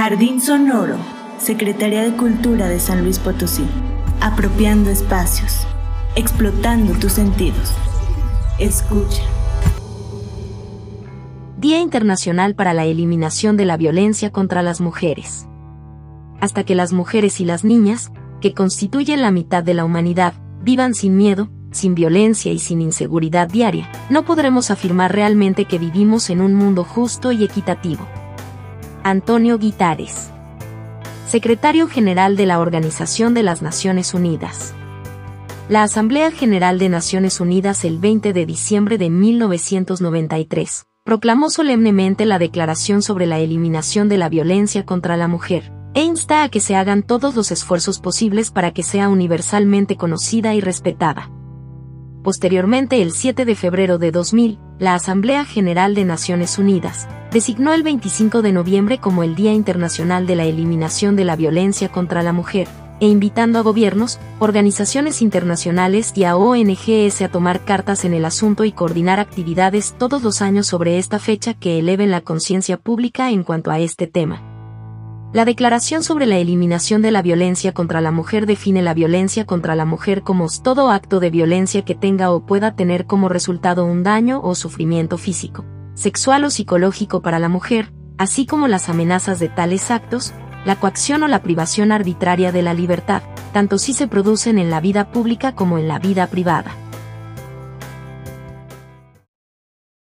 Jardín Sonoro, Secretaría de Cultura de San Luis Potosí. Apropiando espacios, explotando tus sentidos. Escucha. Día Internacional para la Eliminación de la Violencia contra las Mujeres. Hasta que las mujeres y las niñas, que constituyen la mitad de la humanidad, vivan sin miedo, sin violencia y sin inseguridad diaria, no podremos afirmar realmente que vivimos en un mundo justo y equitativo. Antonio Guitares. Secretario General de la Organización de las Naciones Unidas. La Asamblea General de Naciones Unidas el 20 de diciembre de 1993 proclamó solemnemente la Declaración sobre la Eliminación de la Violencia contra la Mujer, e insta a que se hagan todos los esfuerzos posibles para que sea universalmente conocida y respetada. Posteriormente, el 7 de febrero de 2000, la Asamblea General de Naciones Unidas designó el 25 de noviembre como el Día Internacional de la Eliminación de la Violencia contra la Mujer, e invitando a gobiernos, organizaciones internacionales y a ONGs a tomar cartas en el asunto y coordinar actividades todos los años sobre esta fecha que eleven la conciencia pública en cuanto a este tema. La Declaración sobre la Eliminación de la Violencia contra la Mujer define la violencia contra la mujer como todo acto de violencia que tenga o pueda tener como resultado un daño o sufrimiento físico, sexual o psicológico para la mujer, así como las amenazas de tales actos, la coacción o la privación arbitraria de la libertad, tanto si se producen en la vida pública como en la vida privada.